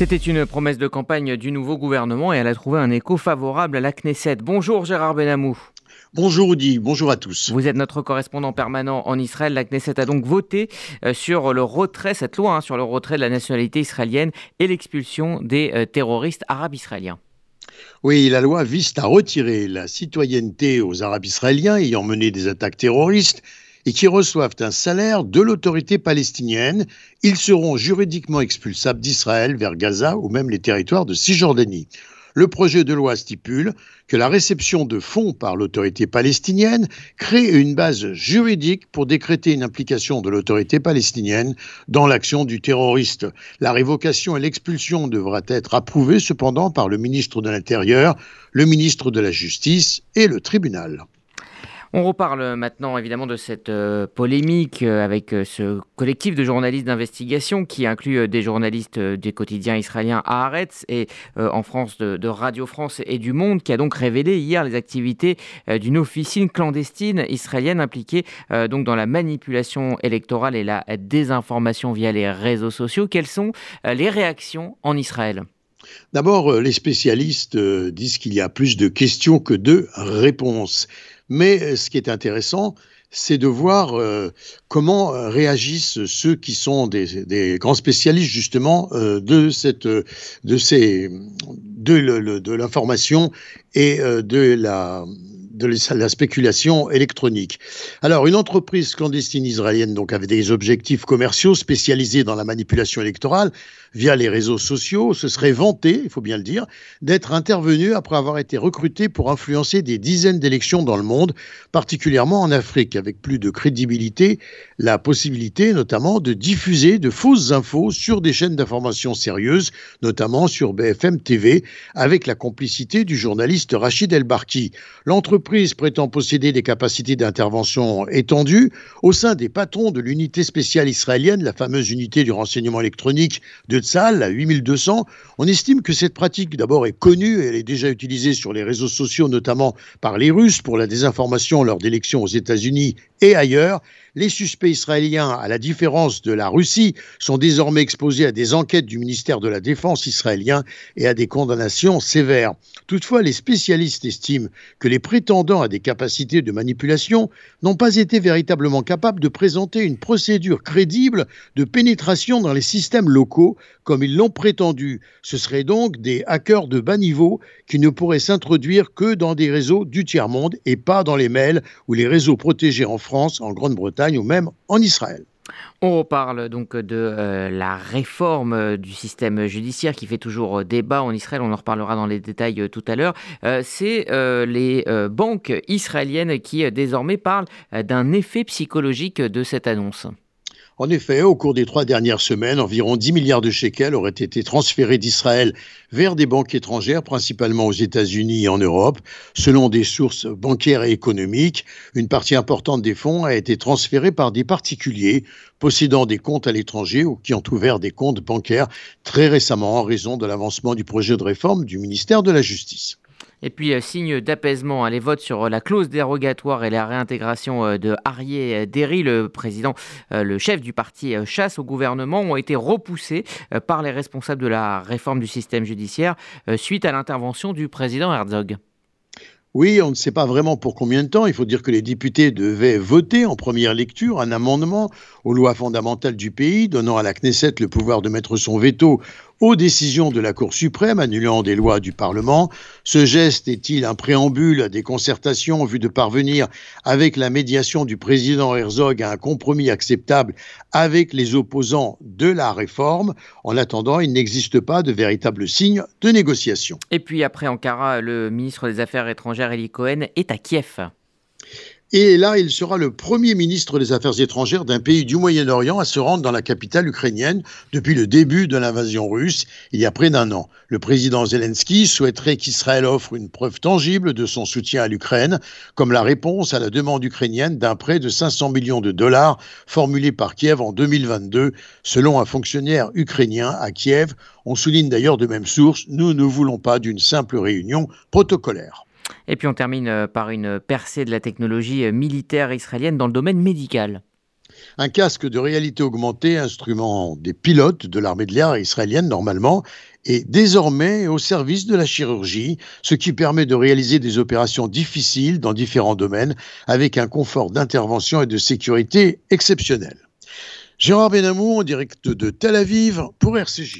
C'était une promesse de campagne du nouveau gouvernement et elle a trouvé un écho favorable à la Knesset. Bonjour Gérard Benamou. Bonjour Audi, bonjour à tous. Vous êtes notre correspondant permanent en Israël. La Knesset a donc voté euh, sur le retrait, cette loi, hein, sur le retrait de la nationalité israélienne et l'expulsion des euh, terroristes arabes israéliens. Oui, la loi vise à retirer la citoyenneté aux Arabes israéliens ayant mené des attaques terroristes et qui reçoivent un salaire de l'autorité palestinienne, ils seront juridiquement expulsables d'Israël vers Gaza ou même les territoires de Cisjordanie. Le projet de loi stipule que la réception de fonds par l'autorité palestinienne crée une base juridique pour décréter une implication de l'autorité palestinienne dans l'action du terroriste. La révocation et l'expulsion devraient être approuvées cependant par le ministre de l'Intérieur, le ministre de la Justice et le tribunal. On reparle maintenant évidemment de cette euh, polémique euh, avec euh, ce collectif de journalistes d'investigation qui inclut des journalistes des quotidiens israéliens Haaretz et en France de, Radio France et du Monde qui a donc révélé hier les activités d'une officine clandestine israélienne impliquée donc dans la manipulation électorale et la désinformation via les réseaux sociaux. Quelles sont les réactions en Israël? D'abord, les spécialistes disent qu'il y a plus de questions que de réponses. Mais euh, ce qui est intéressant, c'est de voir euh, comment euh, réagissent ceux qui sont des, grands spécialistes justement de cette de ces de, l'information et de la de la spéculation électronique. Alors, une entreprise clandestine israélienne donc avait des objectifs commerciaux spécialisés dans la manipulation électorale via les réseaux sociaux se serait vantée, il faut bien le dire, d'être intervenue après avoir été recrutée pour influencer des dizaines d'élections dans le monde, particulièrement en Afrique, avec plus de crédibilité, la possibilité notamment de diffuser de fausses infos sur des chaînes d'information sérieuses, notamment sur BFM TV, avec la complicité du journaliste Rachid El-Barki. L'entreprise prétend posséder des capacités d'intervention étendues au sein des patrons de l'unité spéciale israélienne, la fameuse unité du renseignement électronique de Tzal, la 8200. On estime que cette pratique d'abord est connue et elle est déjà utilisée sur les réseaux sociaux, notamment par les Russes pour la désinformation lors d'élections aux États-Unis et ailleurs. Les suspects israéliens, à la différence de la Russie, sont désormais exposés à des enquêtes du ministère de la Défense israélien et à des condamnations sévères. Toutefois, les spécialistes estiment que les prétendants à des capacités de manipulation n'ont pas été véritablement capables de présenter une procédure crédible de pénétration dans les systèmes locaux comme ils l'ont prétendu. Ce seraient donc des hackers de bas niveau qui ne pourraient s'introduire que dans des réseaux du tiers-monde et pas dans les mails ou les réseaux protégés en France, en Grande-Bretagne ou même en Israël. On reparle donc de euh, la réforme du système judiciaire qui fait toujours débat en Israël. On en reparlera dans les détails euh, tout à l'heure. Euh, c'est les banques israéliennes qui désormais parlent d'un effet psychologique de cette annonce. En effet, au cours des trois dernières semaines, environ 10 milliards de shekels auraient été transférés d'Israël vers des banques étrangères, principalement aux États-Unis et en Europe. Selon des sources bancaires et économiques, une partie importante des fonds a été transférée par des particuliers possédant des comptes à l'étranger ou qui ont ouvert des comptes bancaires très récemment en raison de l'avancement du projet de réforme du ministère de la Justice. Et puis, euh, signe d'apaisement, les votes sur euh, la clause dérogatoire et la réintégration euh, de Arié Derry, le président, le chef du parti chasse au gouvernement, ont été repoussés par les responsables de la réforme du système judiciaire suite à l'intervention du président Herzog. Oui, on ne sait pas vraiment pour combien de temps. Il faut dire que les députés devaient voter en première lecture un amendement aux lois fondamentales du pays, donnant à la Knesset le pouvoir de mettre son veto aux décisions de la Cour suprême annulant des lois du Parlement. Ce geste est-il un préambule à des concertations en vue de parvenir, avec la médiation du président Herzog, à un compromis acceptable avec les opposants de la réforme? En attendant, il n'existe pas de véritable signe de négociation. Et puis après Ankara, le ministre des Affaires étrangères, Eli Cohen, est à Kiev. Et là, il sera le premier ministre des Affaires étrangères d'un pays du Moyen-Orient à se rendre dans la capitale ukrainienne depuis le début de l'invasion russe, il y a près d'un an. Le président Zelensky souhaiterait qu'Israël offre une preuve tangible de son soutien à l'Ukraine, comme la réponse à la demande ukrainienne d'un prêt de 500 millions de dollars formulé par Kiev en 2022, selon un fonctionnaire ukrainien à Kiev. On souligne d'ailleurs de même source, nous ne voulons pas d'une simple réunion protocolaire. Et puis on termine euh, par une percée de la technologie euh, militaire israélienne dans le domaine médical. Un casque de réalité augmentée, instrument des pilotes de l'armée de l'air israélienne normalement, est désormais au service de la chirurgie, ce qui permet de réaliser des opérations difficiles dans différents domaines avec un confort d'intervention et de sécurité exceptionnel. Gérard Benamou, en direct de Tel Aviv pour RCJ.